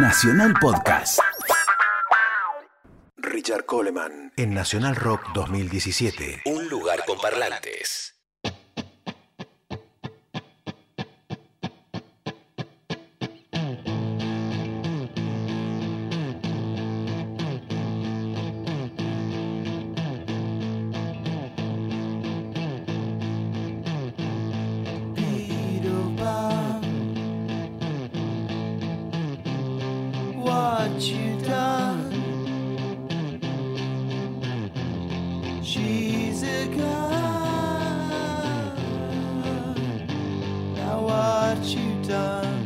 Nacional Podcast. Richard Coleman en Nacional Rock 2017. Un lugar con parlantes. what you've done.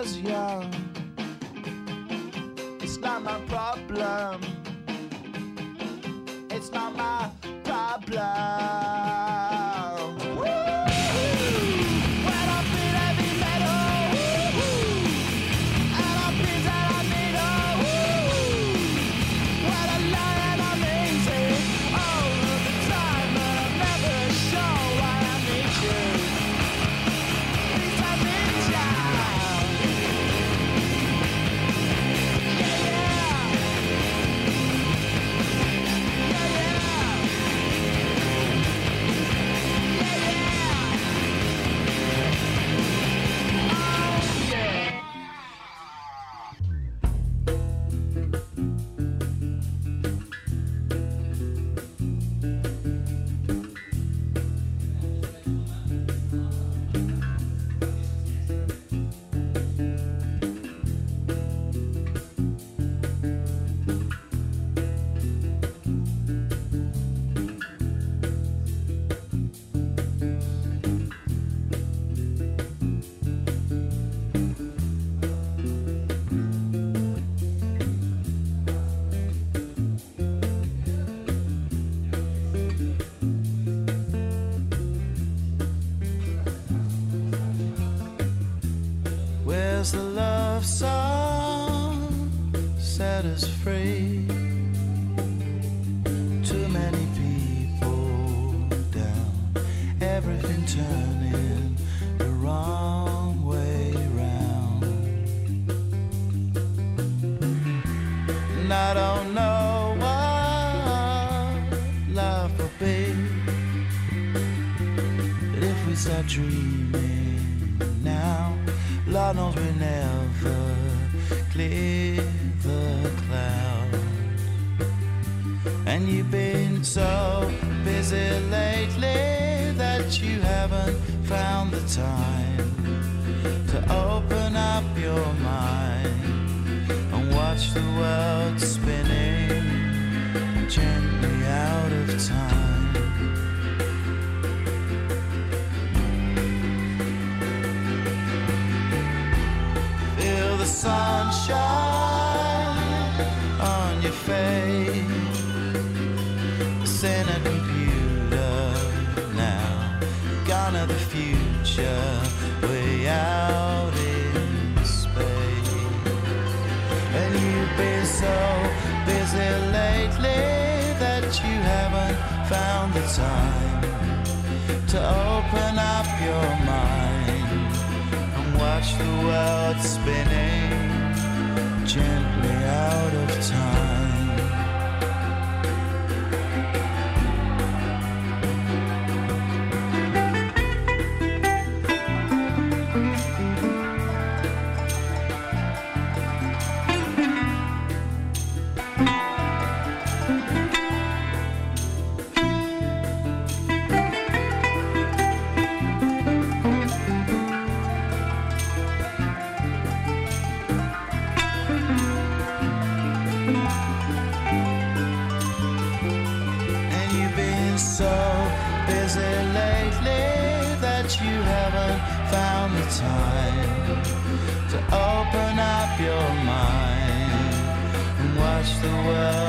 Ásia. Does the love song set us free? Too many people down, everything turning the wrong way round. And I don't know what life will be. But if we start dreaming Knows we never clear the clouds. And you've been so busy lately that you haven't found the time to open up your mind and watch the world spinning gently out of time. You've been so busy lately that you haven't found the time to open up your mind and watch the world spinning gently out of time. The time to open up your mind and watch the world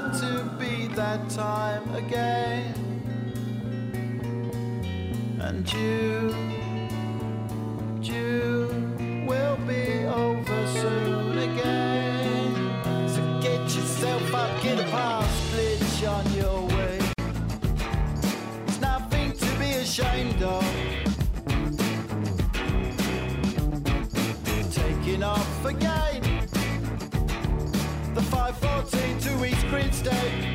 drift. To be that time again. And you mistake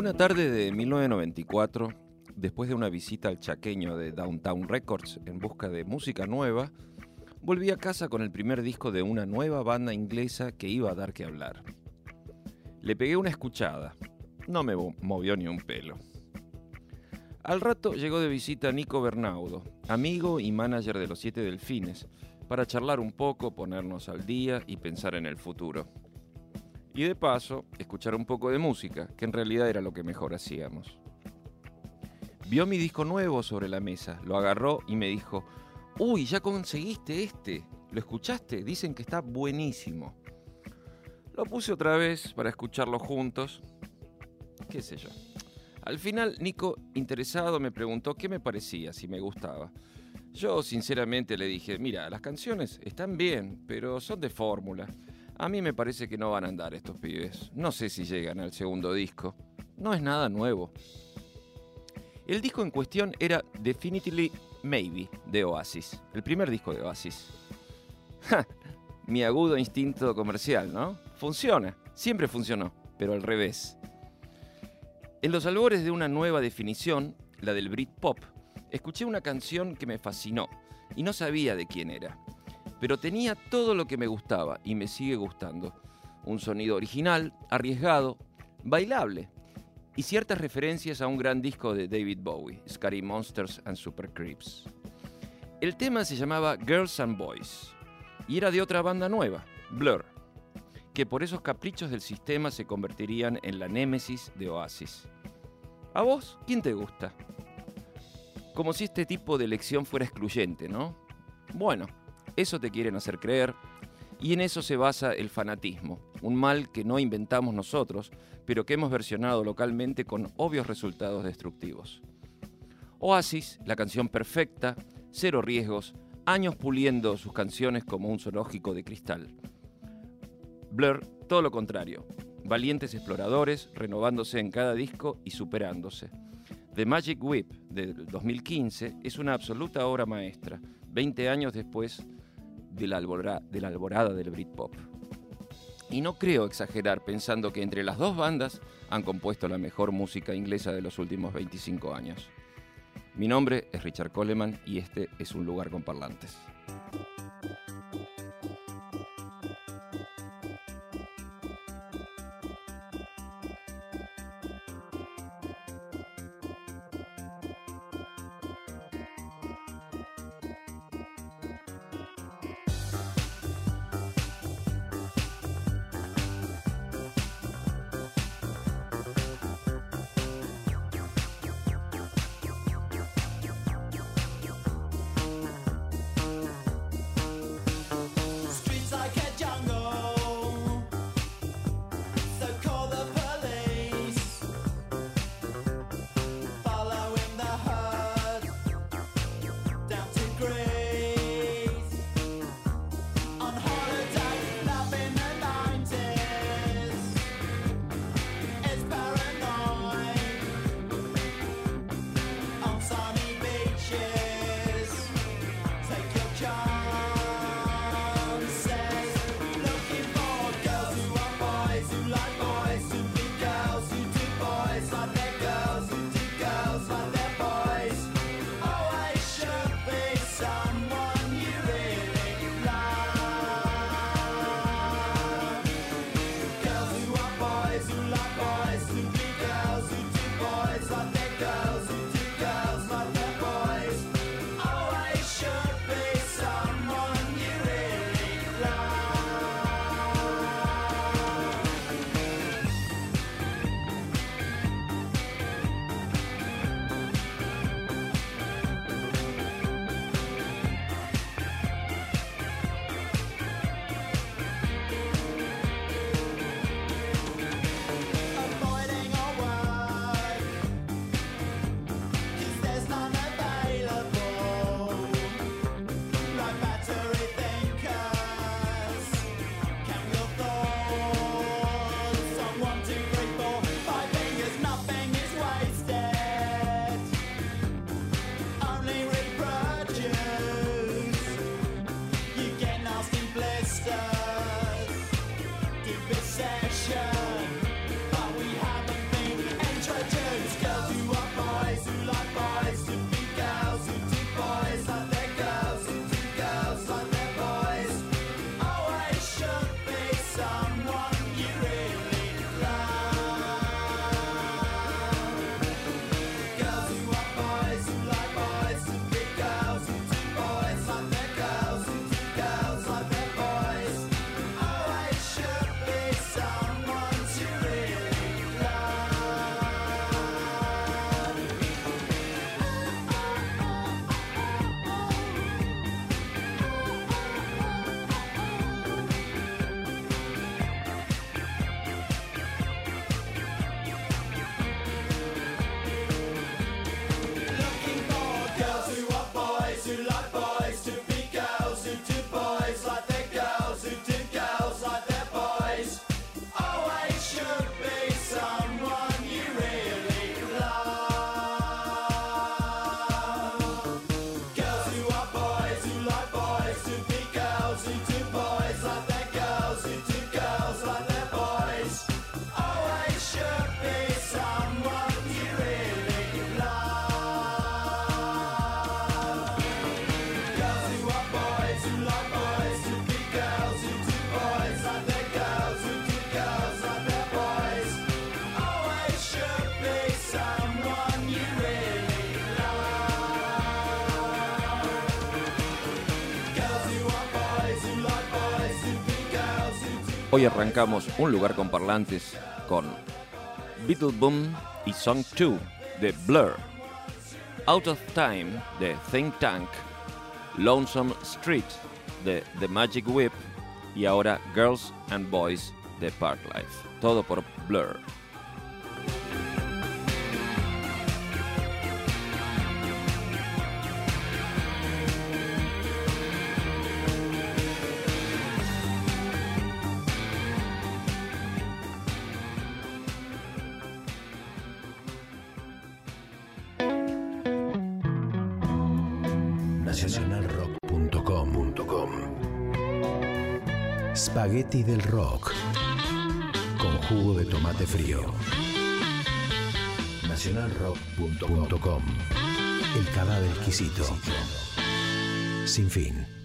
Una tarde de 1994, después de una visita al chaqueño de Downtown Records en busca de música nueva, volví a casa con el primer disco de una nueva banda inglesa que iba a dar que hablar. Le pegué una escuchada. No me movió ni un pelo. Al rato llegó de visita Nico Bernaudo, amigo y manager de los Siete Delfines, para charlar un poco, ponernos al día y pensar en el futuro. Y de paso, escuchar un poco de música, que en realidad era lo que mejor hacíamos. Vio mi disco nuevo sobre la mesa, lo agarró y me dijo, uy, ya conseguiste este, ¿lo escuchaste? Dicen que está buenísimo. Lo puse otra vez para escucharlo juntos, qué sé yo. Al final, Nico, interesado, me preguntó qué me parecía, si me gustaba. Yo sinceramente le dije, mira, las canciones están bien, pero son de fórmula. A mí me parece que no van a andar estos pibes. No sé si llegan al segundo disco. No es nada nuevo. El disco en cuestión era Definitely Maybe de Oasis, el primer disco de Oasis. Mi agudo instinto comercial, ¿no? Funciona, siempre funcionó, pero al revés. En los albores de una nueva definición, la del Britpop, escuché una canción que me fascinó y no sabía de quién era pero tenía todo lo que me gustaba y me sigue gustando. Un sonido original, arriesgado, bailable y ciertas referencias a un gran disco de David Bowie, Scary Monsters and Super Creeps. El tema se llamaba Girls and Boys y era de otra banda nueva, Blur, que por esos caprichos del sistema se convertirían en la némesis de Oasis. ¿A vos quién te gusta? Como si este tipo de elección fuera excluyente, ¿no? Bueno, eso te quieren hacer creer y en eso se basa el fanatismo, un mal que no inventamos nosotros, pero que hemos versionado localmente con obvios resultados destructivos. Oasis, la canción perfecta, cero riesgos, años puliendo sus canciones como un zoológico de cristal. Blur, todo lo contrario, valientes exploradores, renovándose en cada disco y superándose. The Magic Whip del 2015 es una absoluta obra maestra, 20 años después de la, alborada, del Britpop. Y no creo exagerar pensando que entre las dos bandas han compuesto la mejor música inglesa de los últimos 25 años. Mi nombre es Richard Coleman y este es un lugar con parlantes. Hoy arrancamos un lugar con parlantes con Beetle Boom y Song 2 de Blur, Out of Time de Think Tank, Lonesome Street de The Magic Whip y ahora Girls and Boys de Parklife. Todo por Blur. Spaghetti del rock con jugo de tomate frío. nacionalrock.com. El cadáver exquisito. Sin fin.